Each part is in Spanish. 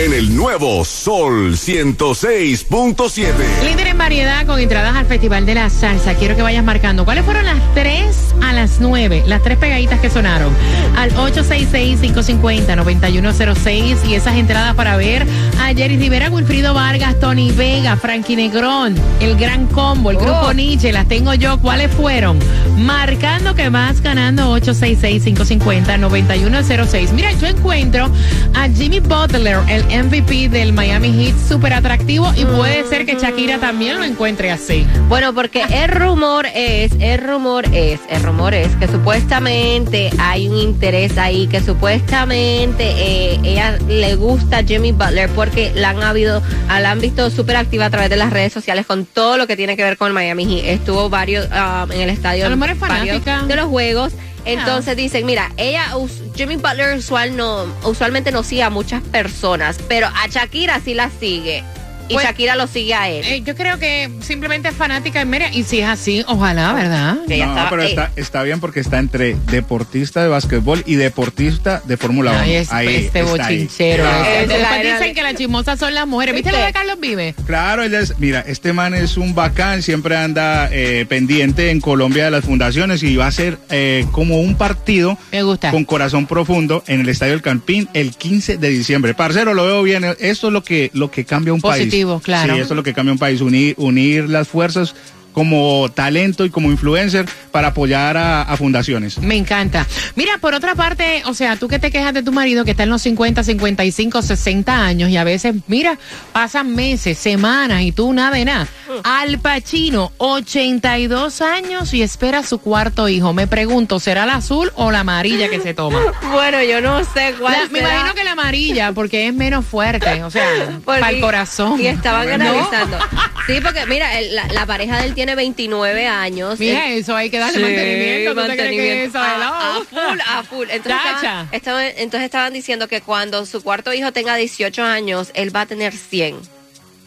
En el nuevo Sol 106.7. Líder en variedad con entradas al Festival de la Salsa. Quiero que vayas marcando. ¿Cuáles fueron las tres a las nueve? Las tres pegaditas que sonaron. Al 866-550-9106. Y esas entradas para ver a Jerry Rivera, Wilfrido Vargas, Tony Vega, Frankie Negrón, el Gran Combo, el Grupo Nietzsche. Las tengo yo. ¿Cuáles fueron? Marcando que vas ganando 866-550-9106. Mira, yo encuentro a Jimmy Butler, el MVP del Miami Heat, súper atractivo y puede ser que Shakira también lo encuentre así. Bueno, porque el rumor es, el rumor es, el rumor es que supuestamente hay un interés ahí, que supuestamente eh, ella le gusta a Jimmy Butler porque la han habido, la han visto súper activa a través de las redes sociales con todo lo que tiene que ver con el Miami Heat. Estuvo varios um, en el estadio A lo mejor es varios fanática. de los juegos. Entonces dicen, mira, ella, Jimmy Butler usual no, usualmente no sigue a muchas personas, pero a Shakira sí la sigue. Y Pues- Shakira lo sigue a él. Eh, yo creo que simplemente es fanática y mira, y si es así, ojalá, ¿verdad? No, estaba- pero eh, está, está bien porque está entre deportista de básquetbol y deportista de Fórmula 1. Ay, es, Ahí, este está ahí. bochinchero. Claro. ese. Es de la Después era dicen de- que las chismosas son las mujeres. ¿Viste lo de Carlos Vive? Claro, él es- mira, este man es un bacán, siempre anda eh, pendiente en Colombia de las fundaciones y va a ser eh, como un partido Me gusta. con corazón profundo en el Estadio El Campín el 15 de diciembre. Parcero, lo veo bien. Esto es lo que, lo que cambia un Positivo, país. Claro. Sí, esto es lo que cambia un país. Unir, unir las fuerzas como talento y como influencer para apoyar a, a fundaciones. Me encanta. Mira, por otra parte, o sea, tú que te quejas de tu marido que está en los 50, 55, 60 años y a veces, mira, pasan meses, semanas y tú nada de nada. Al Pacino, 82 años y espera su cuarto hijo. Me pregunto, ¿será la azul o la amarilla que se toma? Bueno, yo no sé cuál La- me imagino que la amarilla, porque es menos fuerte, o sea, para el corazón. Y estaban ¿No? analizando. Sí, porque mira, el- la, la pareja de él tiene 29 años. Mira, Él- eso hay que darle Sí, mantenimiento. ¿Tú te crees que mantenimiento. a, la- a full, a full. Entonces estaban, estaban- entonces estaban diciendo que cuando su cuarto hijo tenga 18 años, él va a tener 100.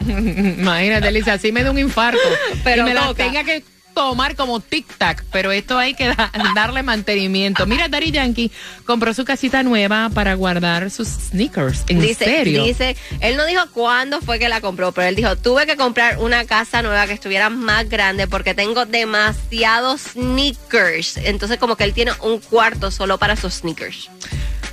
Imagínate, Lisa, así me da un infarto. Pero y me la toca. tenga que tomar como tic-tac, pero esto hay que da- darle mantenimiento. Mira, Daddy Yankee compró su casita nueva para guardar sus sneakers. ¿En dice, serio? dice, él no dijo cuándo fue que la compró, pero él dijo, tuve que comprar una casa nueva que estuviera más grande porque tengo demasiados sneakers. Entonces como que él tiene un cuarto solo para sus sneakers.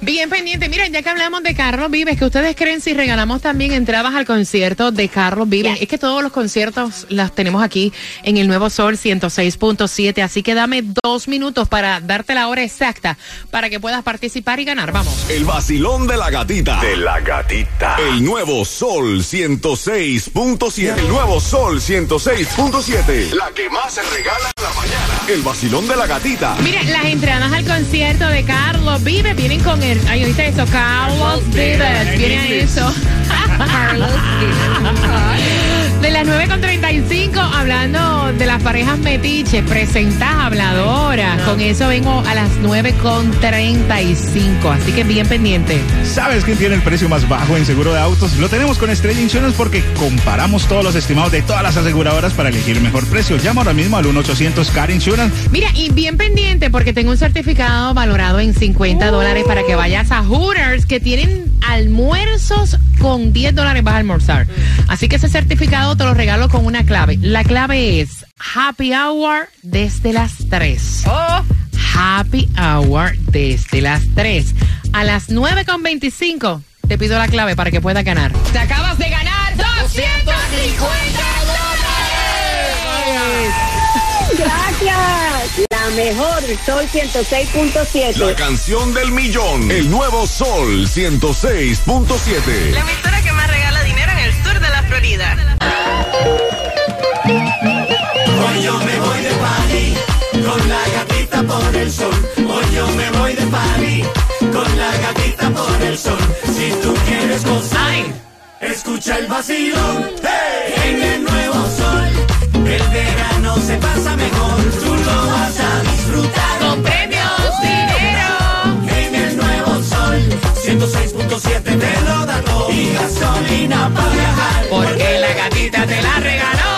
Bien pendiente. Miren, ya que hablamos de Carlos Vives, que ustedes creen si regalamos también entradas al concierto de Carlos Vives? Yes. Es que todos los conciertos los tenemos aquí en el Nuevo Sol 106.7, así que dame dos minutos para darte la hora exacta para que puedas participar y ganar. Vamos. El vacilón de la gatita. De la gatita. El nuevo Sol 106.7. El nuevo Sol 106.7. La que más se regala en la mañana. El vacilón de la gatita. Mira, las entradas al concierto de Carlos Vives vienen con el. Ay, ¿oíste eso? Carlos Vives. Viene a eso. Carlos De las 9.35, hablando de la las parejas metiches, presentadas habladoras. Con eso vengo a las 9.35, así que bien pendiente. ¿Sabes quién tiene el precio más bajo en seguro de autos? Lo tenemos con Estrella Insurance porque comparamos todos los estimados de todas las aseguradoras para elegir el mejor precio. Llama ahora mismo al 1-800 Car Insurance. Mira, y bien pendiente porque tengo un certificado valorado en 50 dólares para que vayas a Hooters que tienen almuerzos con 10 dólares vas a almorzar. Así que ese certificado te lo regalo con una clave. La clave es Happy Hour desde las 3. Happy Hour desde las 3. A las 9.25 te pido la clave para que puedas ganar. Te acabas de ganar 250 dólares. Gracias. La mejor, Sol 106.7. La canción del millón. El nuevo Sol 106.7. La emisora que más regala dinero en el sur de la Florida. Hoy yo me voy de party con la gatita por el sol. Hoy yo me voy de party con la gatita por el sol. Si tú quieres gozar, escucha el vacilón. ¡Hey! En el nuevo sol, el verano se pasa mejor. Tú lo vas a disfrutar. Con premios, dinero. En el nuevo sol, 106.7 te lo da todo. Y gasolina para viajar. Porque la gatita te la regaló.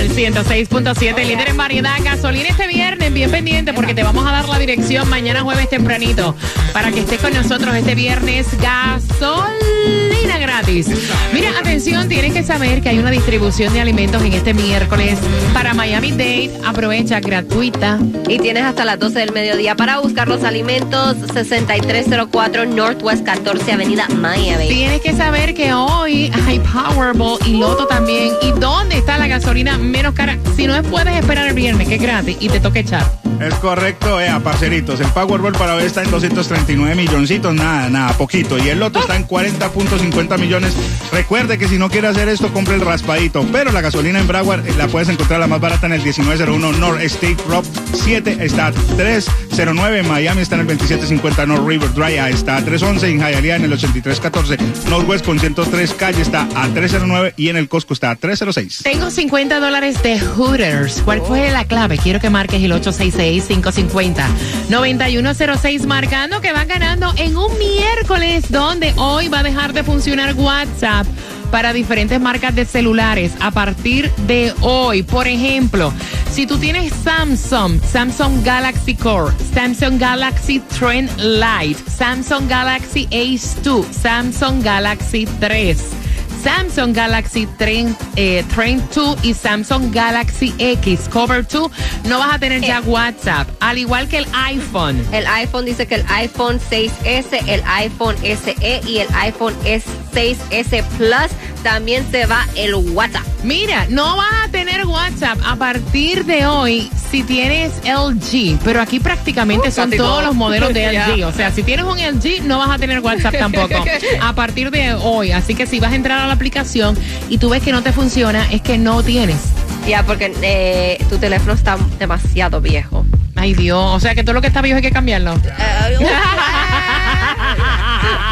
Sol 106.7, líder en variedad. Gasolina este viernes, bien pendiente porque te vamos a dar la dirección mañana jueves tempranito para que estés con nosotros este viernes. Gasolina gratis. Mira, atención, tienes que saber que hay una distribución de alimentos en este miércoles para Miami Dade. Aprovecha gratuita. Y tienes hasta las 12 del mediodía para buscar los alimentos 6304 Northwest 14 Avenida Miami. Tienes que saber que hoy hay Powerball y Loto también. ¿Y dónde está la gasolina menos cara? Si no puedes esperar el viernes, que es gratis, y te toca echar. Es correcto, eh, parceritos. El Powerball para hoy está en 239 milloncitos, nada, nada, poquito. Y el Loto está en 40.50 millones. Recuerde que si no quiere hacer esto, compre el raspadito. Pero la gasolina en Broward eh, la puedes encontrar la más barata en el 1901 North State Rock 7 está a 309. En Miami está en el 2750 North River Drive está a 311. En Hialeah en el 8314 Northwest con 103 calle está a 309 y en el Costco está a 306. Tengo 50 dólares de Hooters. ¿Cuál fue la clave? Quiero que marques el 866-550-9106 marcando que van ganando en un miércoles donde hoy va a dejar de funcionar WhatsApp para diferentes marcas de celulares a partir de hoy. Por ejemplo, si tú tienes Samsung, Samsung Galaxy Core, Samsung Galaxy Trend Lite, Samsung Galaxy Ace 2, Samsung Galaxy 3. Samsung Galaxy Trend, eh, Trend 2 y Samsung Galaxy X Cover 2 no vas a tener ya WhatsApp, al igual que el iPhone. El iPhone dice que el iPhone 6S, el iPhone SE y el iPhone S6S Plus también se va el WhatsApp. Mira, no vas a tener WhatsApp a partir de hoy si tienes LG, pero aquí prácticamente son casi todos todo. los modelos de. LG. O sea, si tienes un LG no vas a tener WhatsApp tampoco a partir de hoy. Así que si vas a entrar a la aplicación y tú ves que no te funciona, es que no tienes. Ya, porque eh, tu teléfono está demasiado viejo. Ay Dios, o sea que todo lo que está viejo hay que cambiarlo.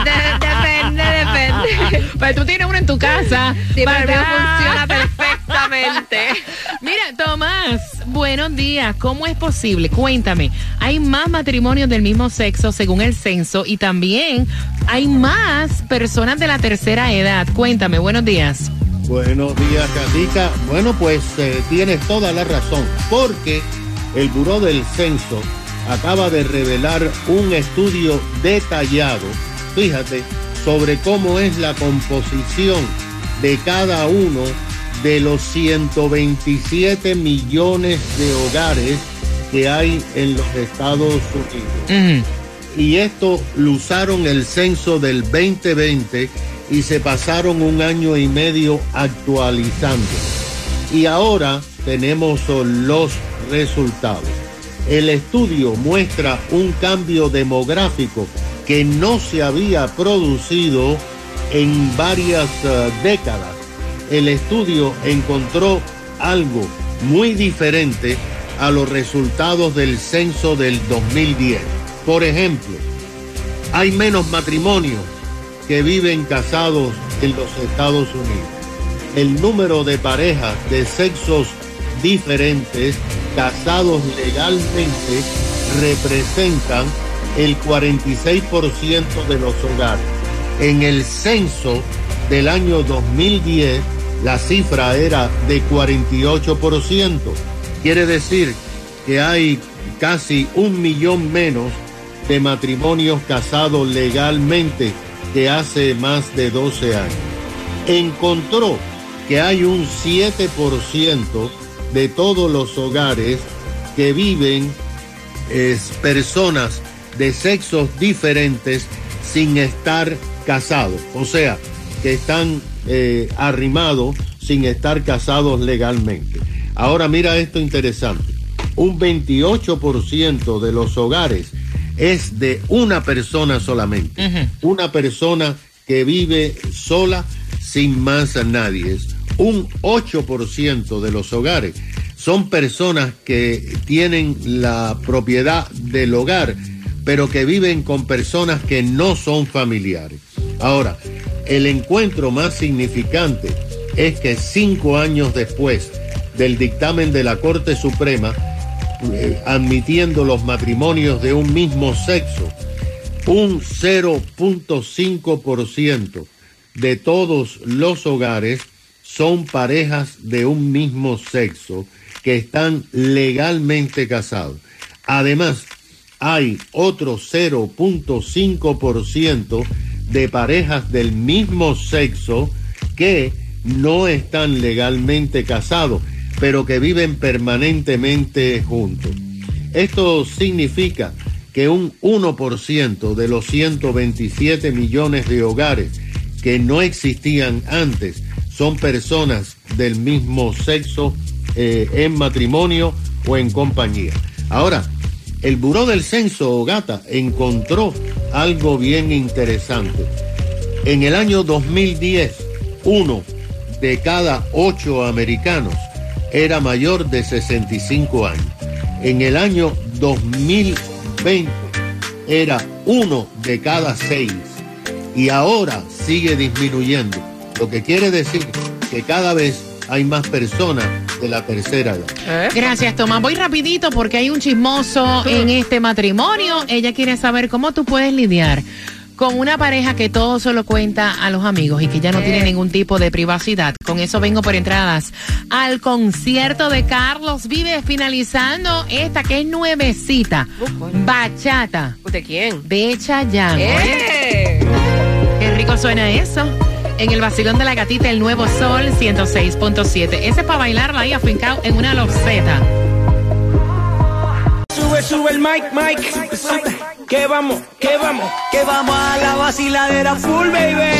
Depende, depende. Pero tú tienes uno en tu casa. Sí, pero el mío ¿verdad? funciona perfectamente. Mira, Tomás, buenos días. ¿Cómo es posible? Cuéntame. Hay más matrimonios del mismo sexo según el censo y también hay más personas de la tercera edad. Cuéntame, buenos días. Buenos días, Catica. Bueno, pues eh, tienes toda la razón, porque el Buró del Censo acaba de revelar un estudio detallado, fíjate, sobre cómo es la composición de cada uno de los 127 millones de hogares que hay en los Estados Unidos y esto lo usaron el censo del 2020 y se pasaron un año y medio actualizando. Y ahora tenemos los resultados. El estudio muestra un cambio demográfico que no se había producido en varias eh, décadas. El estudio encontró algo muy diferente a los resultados del censo del 2010. Por ejemplo, hay menos matrimonios que viven casados en los Estados Unidos. El número de parejas de sexos diferentes casados legalmente representan el 46% de los hogares. En el censo del año 2010, la cifra era de 48%. Quiere decir que hay casi un millón menos de matrimonios casados legalmente que hace más de 12 años. Encontró que hay un 7% de todos los hogares que viven es, personas de sexos diferentes sin estar casados, o sea, que están eh, arrimados sin estar casados legalmente. Ahora mira esto interesante, un 28% de los hogares es de una persona solamente, una persona que vive sola sin más a nadie. Un 8% de los hogares. Son personas que tienen la propiedad del hogar, pero que viven con personas que no son familiares. Ahora, el encuentro más significante es que cinco años después del dictamen de la Corte Suprema, eh, admitiendo los matrimonios de un mismo sexo, un 0.5% de todos los hogares son parejas de un mismo sexo que están legalmente casados. Además, hay otro 0.5% de parejas del mismo sexo que no están legalmente casados, pero que viven permanentemente juntos. Esto significa que un 1% de los 127 millones de hogares que no existían antes son personas del mismo sexo eh, en matrimonio o en compañía. Ahora, el Buró del Censo, Gata, encontró algo bien interesante. En el año 2010, uno de cada ocho americanos era mayor de 65 años. En el año 2020 era uno de cada seis y ahora sigue disminuyendo, lo que quiere decir que cada vez hay más personas de la tercera edad. Gracias, Tomás. Voy rapidito porque hay un chismoso en este matrimonio. Ella quiere saber cómo tú puedes lidiar con una pareja que todo solo cuenta a los amigos y que ya no tiene ningún tipo de privacidad. Con eso vengo por entradas al concierto de Carlos Vive finalizando esta que es nuevecita. Bachata. ¿De quién? De Chayanne. ¡Eh! Qué rico suena eso. En el vacilón de la gatita, el nuevo sol 106.7. Ese es para bailarla ahí afincado en una loseta. Sube, sube el mic, mic. Que vamos, que vamos, que vamos a la vaciladera full, baby.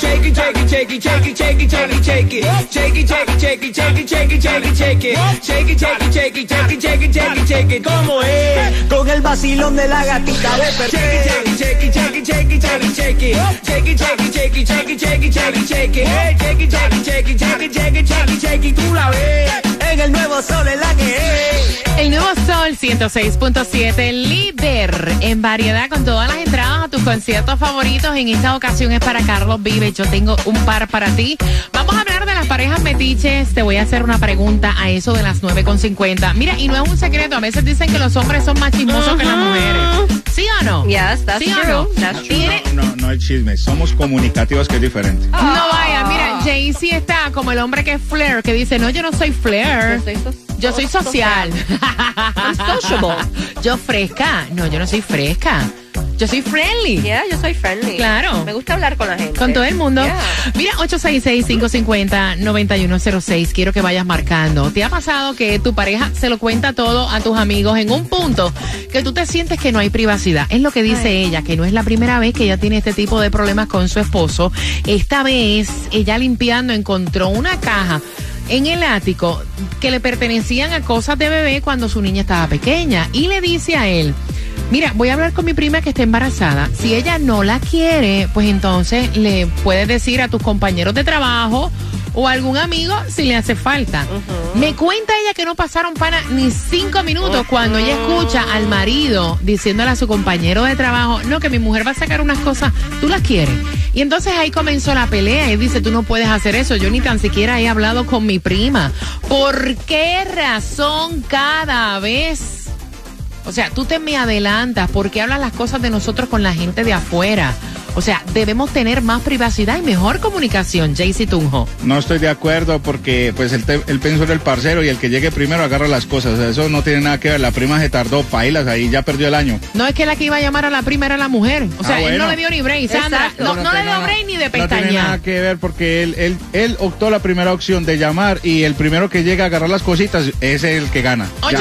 Shake it, shake it, shake it, shake it, shake it, shake it, shake it. Shake it, shake it, shake it, shake it, shake it, shake it, shake it. Shake it, shake it, shake it, shake it, shake it, shake it, shake it. ¿Cómo es? Con el vacilón de la gatita de shake it, shake it, shake it, shake it. Shake it, shake it, shake it, shake it, shake it, shake it, shake it. Shake it, shake it, shake it, shake it, shake it, shake it, shake it. Tú la ves en el nuevo sol en la que es. El nuevo Sol 106.7, líder en variedad con todas las entradas a tus conciertos favoritos. En esta ocasión es para Carlos Vive. Yo tengo un par para ti. Vamos a hablar de las parejas metiches. Te voy a hacer una pregunta a eso de las 9.50. Mira, y no es un secreto. A veces dicen que los hombres son más chismosos que las mujeres. ¿Sí o no? Yes, that's ¿Sí o true. no? That's true. Tiene- No, no es chisme, somos comunicativos que es diferente. No vaya, mira, Jay-Z está como el hombre que es flair, que dice, no, yo no soy flair. Yo soy so- Yo soy social. Yo fresca. No, yo no soy fresca. Yo soy friendly. Yeah, yo soy friendly. Claro. Me gusta hablar con la gente. Con todo el mundo. Yeah. Mira, 866-550-9106. Quiero que vayas marcando. ¿Te ha pasado que tu pareja se lo cuenta todo a tus amigos en un punto que tú te sientes que no hay privacidad? Es lo que dice ella, que no es la primera vez que ella tiene este tipo de problemas con su esposo. Esta vez, ella limpiando encontró una caja en el ático que le pertenecían a cosas de bebé cuando su niña estaba pequeña. Y le dice a él, Mira, voy a hablar con mi prima que está embarazada. Si ella no la quiere, pues entonces le puedes decir a tus compañeros de trabajo o a algún amigo si le hace falta. Me cuenta ella que no pasaron para ni cinco minutos cuando ella escucha al marido diciéndole a su compañero de trabajo, no, que mi mujer va a sacar unas cosas, tú las quieres. Y entonces ahí comenzó la pelea. Y dice, tú no puedes hacer eso. Yo ni tan siquiera he hablado con mi prima. ¿Por qué razón cada vez? O sea, tú te me adelantas. ¿Por qué hablas las cosas de nosotros con la gente de afuera? O sea, debemos tener más privacidad y mejor comunicación, Jaycee Tunjo. No estoy de acuerdo porque pues el, te- el pensó del parcero y el que llegue primero agarra las cosas. O sea, eso no tiene nada que ver. La prima se tardó, pailas, ahí ya perdió el año. No es que la que iba a llamar a la prima era la mujer. O sea, Ah, él bueno. no le dio ni break, Sandra. Exacto. No, no le dio break ni de No tiene nada que ver porque él, él, él optó la primera opción de llamar y el primero que llega a agarrar las cositas es el que gana. Ya.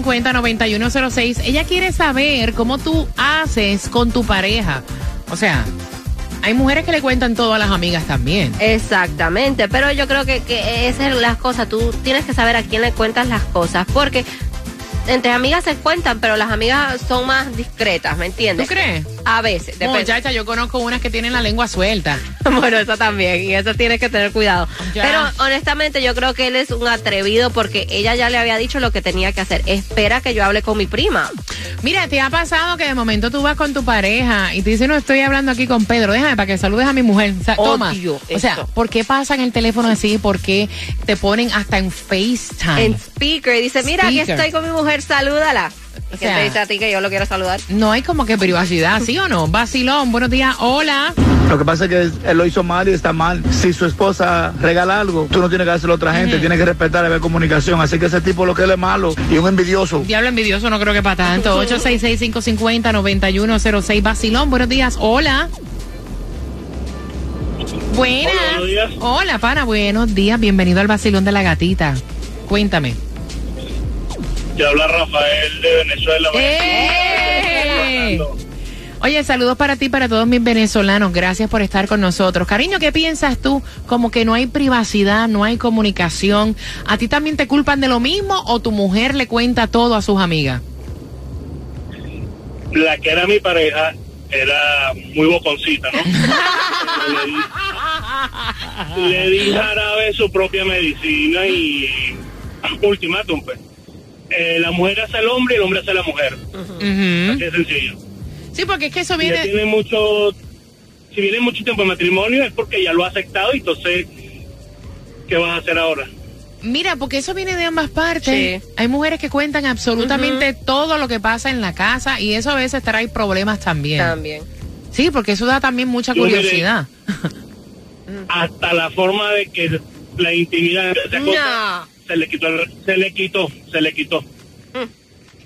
866-550-9106. Ella quiere saber cómo tú haces con tu pareja. O sea, hay mujeres que le cuentan todo a las amigas también. Exactamente, pero yo creo que, que esas son las cosas. Tú tienes que saber a quién le cuentas las cosas, porque entre amigas se cuentan, pero las amigas son más discretas, ¿me ¿Tú entiendes? crees? A veces, depende. Muchacha, yo conozco unas que tienen la lengua suelta. Bueno, eso también, y eso tienes que tener cuidado. Ya. Pero honestamente yo creo que él es un atrevido porque ella ya le había dicho lo que tenía que hacer. Espera que yo hable con mi prima. Mira, ¿te ha pasado que de momento tú vas con tu pareja y te dice, no estoy hablando aquí con Pedro, déjame para que saludes a mi mujer? O sea, toma. O sea. ¿por qué pasan el teléfono así? ¿Por qué te ponen hasta en FaceTime? En speaker, y dice, mira, aquí estoy con mi mujer, salúdala. ¿Y O quién sea- te dice a ti que yo lo quiero saludar? No hay como que privacidad, ¿sí o no? Vacilón, buenos días, hola. Lo que pasa es que él lo hizo mal y está mal. Si su esposa regala algo, tú no tienes que dárselo a otra gente, tienes que respetar y ver comunicación. Así que ese tipo lo que él es malo y un envidioso. Diablo envidioso, no creo que para tanto. 866-550-9106. Vacilón, buenos días. Hola. Buenas. Hola, buenos días. Hola, pana, buenos días. Bienvenido al Vacilón de la Gatita. Cuéntame. Te habla Rafael de Venezuela. ¡Eh! Oye, saludos para ti, para todos mis venezolanos. Gracias por estar con nosotros. Cariño, ¿qué piensas tú? Como que no hay privacidad, no hay comunicación. ¿A ti también te culpan de lo mismo o tu mujer le cuenta todo a sus amigas? La que era mi pareja era muy boconcita, ¿no? le, di, le di jarabe su propia medicina y ultimátum, pues. Eh, la mujer hace al hombre y el hombre hace a la mujer. Ujú. Así de sencillo. Sí, porque es que eso Si viene... tiene mucho, si viene mucho tiempo de matrimonio es porque ya lo ha aceptado y entonces, ¿qué vas a hacer ahora? Mira, porque eso viene de ambas partes. Hay mujeres que cuentan absolutamente todo lo que pasa en la casa y eso a veces trae problemas también. También. Sí, porque eso da también mucha Yo, mire, curiosidad. Hasta la forma de que la intimidad No. Se le quitó, se le quitó, se le quitó.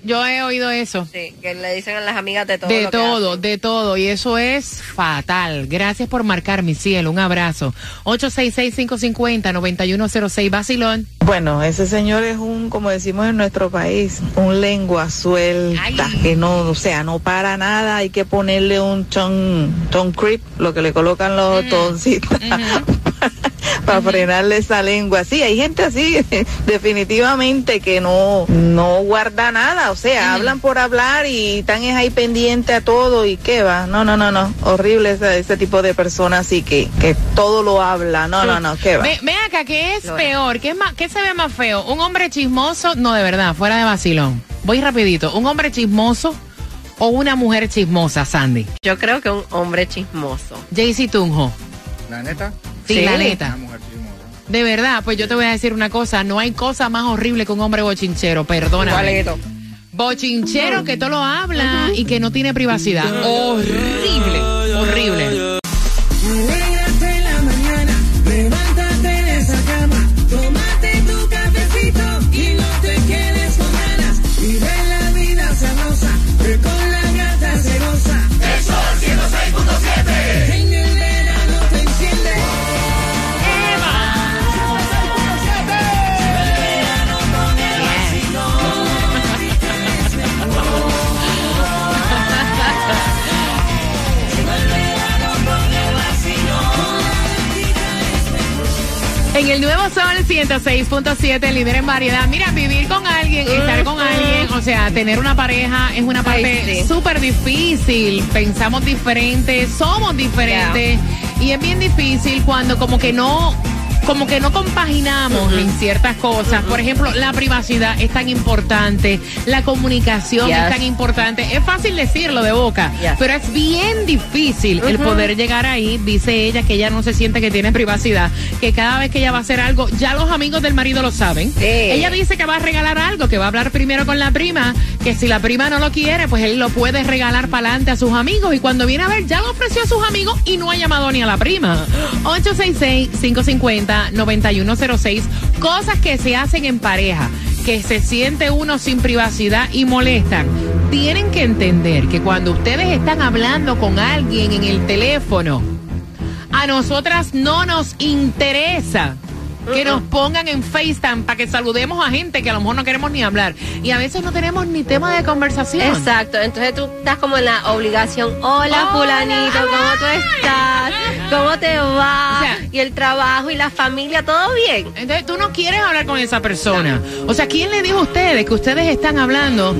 Yo he oído eso. Sí, que le dicen a las amigas de todo. De lo todo, de todo. Y eso es fatal. Gracias por marcar, mi cielo. Un abrazo. 866-550-9106. Basilón. Bueno, ese señor es un, como decimos en nuestro país, un lengua suelta, que no, o sea, no para nada, hay que ponerle un ton, ton creep, lo que le colocan los toncitos, para frenarle esa lengua. Sí, hay gente así, definitivamente, que no, no guarda nada, o sea, hablan por hablar y están es ahí pendiente a todo y qué va, no, no, no, no, horrible ese, ese tipo de personas así que, que todo lo habla, no, no, no, qué va. Ve, ve acá, ¿qué es peor? ¿Qué, es más, ¿Qué se ve más feo? ¿Un hombre chismoso? No, de verdad, fuera de vacilón. Voy rapidito. ¿Un hombre chismoso o una mujer chismosa, Sandy? Yo creo que un hombre chismoso. Jaycee Tunjo. ¿La neta? Sí, la neta. Una mujer chismosa. De verdad, pues yo te voy a decir una cosa. No hay cosa más horrible que un hombre bochinchero, perdóname. Igualito. Bochinchero que todo lo habla y que no tiene privacidad. Horrible, horrible. El nuevo Sol 106.7, líder en variedad. Mira, vivir con alguien, estar con alguien, o sea, tener una pareja es una parte sí. súper difícil. Pensamos diferente, somos diferentes. Y es bien difícil cuando como que no como que no compaginamos en ciertas cosas. Por ejemplo, la privacidad es tan importante, la comunicación Yes. es tan importante. Es fácil decirlo de boca, Yes. pero es bien difícil el poder llegar ahí. Dice ella que ella no se siente que tiene privacidad, que cada vez que ella va a hacer algo, ya los amigos del marido lo saben. Ella dice que va a regalar algo, que va a hablar primero con la prima, que si la prima no lo quiere, pues él lo puede regalar para adelante a sus amigos. Y cuando viene a ver, ya lo ofreció a sus amigos y no ha llamado ni a la prima. 866-550-9106. Cosas que se hacen en pareja, que se siente uno sin privacidad y molestan. Tienen que entender que cuando ustedes están hablando con alguien en el teléfono, a nosotras no nos interesa que nos pongan en FaceTime para que saludemos a gente que a lo mejor no queremos ni hablar. Y a veces no tenemos ni tema de conversación. Exacto, entonces tú estás como en la obligación, hola, Hola, fulanito, ¿cómo tú estás? ¿Cómo te va? O sea, y el trabajo y la familia, ¿todo bien? Entonces tú no quieres hablar con esa persona. O sea, ¿quién le dijo a ustedes que ustedes están hablando?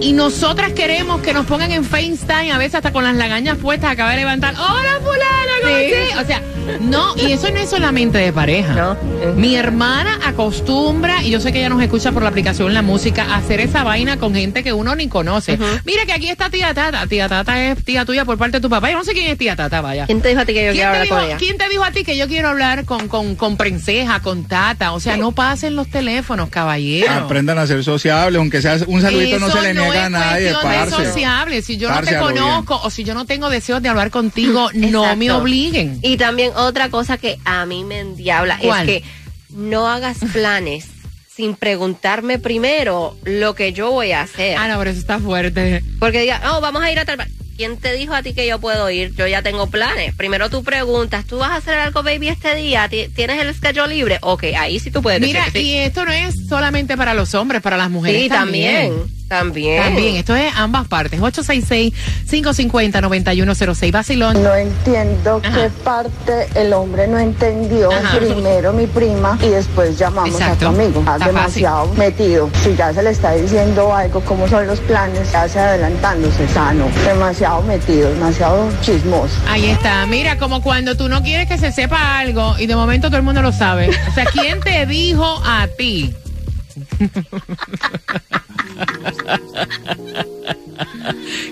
Y nosotras queremos que nos pongan en FaceTime, a veces hasta con las lagañas puestas, acaba de levantar. ¡Hola, fulana! ¿cómo Sí. estás?". O sea, no, y eso no es solamente de pareja. Mi hermana acostumbra, y yo sé que ella nos escucha por la aplicación La Música, a hacer esa vaina con gente que uno ni conoce. Mira que aquí está tía Tata. Tía Tata es tía tuya por parte de tu papá. Yo no sé quién es tía Tata, vaya. ¿Quién te dijo a ti que yo ¿Quién quiero hablar dijo, con ella? quién te dijo a ti que yo quiero hablar con, con, con Princeja, con Tata? O sea, no pasen los teléfonos, caballero. Aprendan a ser sociables, aunque sea un saludito no se le niega a es nadie, cuestión de sociable. Si yo no te bien. conozco o si yo no tengo deseos de hablar contigo, no me obliguen. Y también otra cosa que a mí me endiabla ¿Cuál? es que no hagas planes sin preguntarme primero lo que yo voy a hacer. Ah, no, pero eso está fuerte. Porque diga, oh, vamos a ir a tal... pa-". ¿Quién te dijo a ti que yo puedo ir? Yo ya tengo planes. Primero tú preguntas, ¿tú vas a hacer algo, baby, este día? ¿Ti- ¿Tienes el schedule libre? Ok, ahí sí tú puedes decir Mira, que sí. y esto no es solamente para los hombres, para las mujeres Sí, también. también. También. También, esto es ambas partes. 866-550-9106. Vacilón. No entiendo Ajá. qué parte el hombre no entendió. Ajá. Primero mi prima y después llamamos Exacto. a tu amigo. Está demasiado metido. Si ya se le está diciendo algo, cómo son los planes, ya se adelantándose sano. Demasiado metido, demasiado chismoso. Ahí está. Mira, como cuando tú no quieres que se sepa algo y de momento todo el mundo lo sabe. O sea, ¿quién te dijo a ti?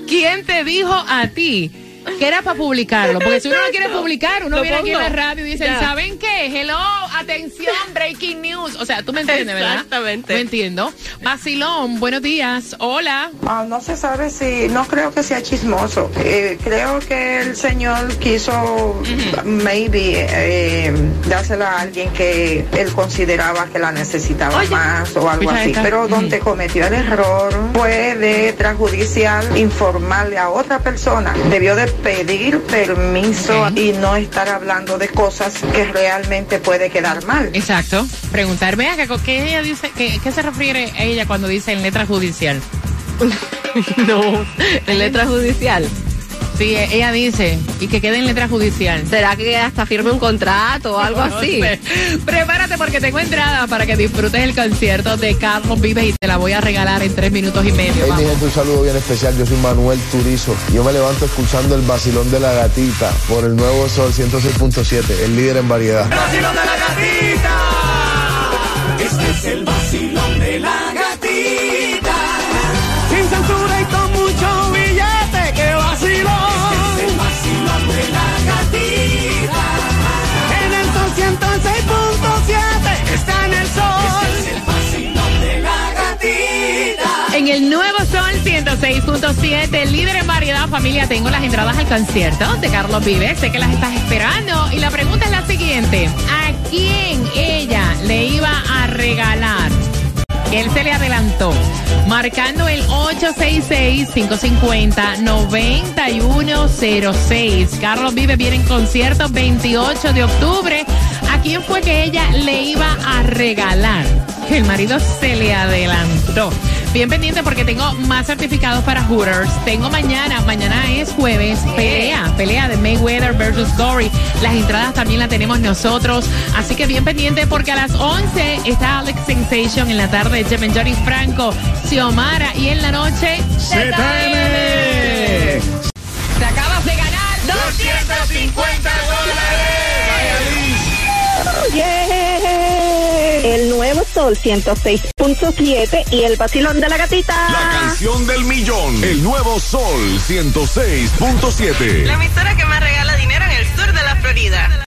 ¿Quién te dijo a ti que era para publicarlo? Porque si uno no quiere publicar, uno Lo viene aquí en la radio y dice, Ya. ¿saben qué? Hello, atención, breaking news. O sea, tú me entiendes, ¿verdad? Exactamente. No entiendo. Vacilón, buenos días. Hola. Ah, no se sabe si, no creo que sea chismoso. Eh, creo que el señor quiso, maybe, eh, dársela a alguien que él consideraba que la necesitaba más o algo así. esta. Pero donde cometió el error fue de extrajudicial informarle a otra persona. Debió de pedir permiso y no estar hablando de cosas que realmente puede quedar mal. Exacto. Preguntar, vea, ¿qué, qué ella dice, qué, qué se refiere a ella cuando dice en letra judicial? no, en letra judicial. Sí, e- ella dice, y que quede en letra judicial. ¿Será que hasta firme un contrato o algo No así? sé. Prepárate porque tengo entrada para que disfrutes el concierto de Carlos Vives y te la voy a regalar en tres minutos y medio. Hey, mi gente, un saludo bien especial. Yo soy Manuel Turizo. Yo me levanto escuchando el vacilón de la gatita por el nuevo Sol 106.7, el líder en variedad. vacilón de la gatita. Este es el vacilón de la 106.7, líder en variedad, familia, tengo las entradas al concierto de Carlos Vives. Sé que las estás esperando. Y la pregunta es la siguiente: ¿A quién ella le iba a regalar? Él se le adelantó, marcando el 866-550-9106. Carlos Vive viene en concierto 28 de octubre. ¿A quién fue que ella le iba a regalar? Que el marido se le adelantó. Bien pendiente porque tengo más certificados para Hooters. Tengo mañana, mañana es jueves, pelea, pelea de Mayweather versus Gory. Las entradas también las tenemos nosotros. Así que bien pendiente porque a las 11 está Alex Sensation en la tarde, Jemen Johnny Franco, Xiomara y en la noche ZM. Te acabas de ganar 250 dólares. Yeah. Sol 106.7 y el vacilón de la gatita. La canción del millón. El nuevo Sol 106.7. La emisora que más regala dinero en el sur de la Florida.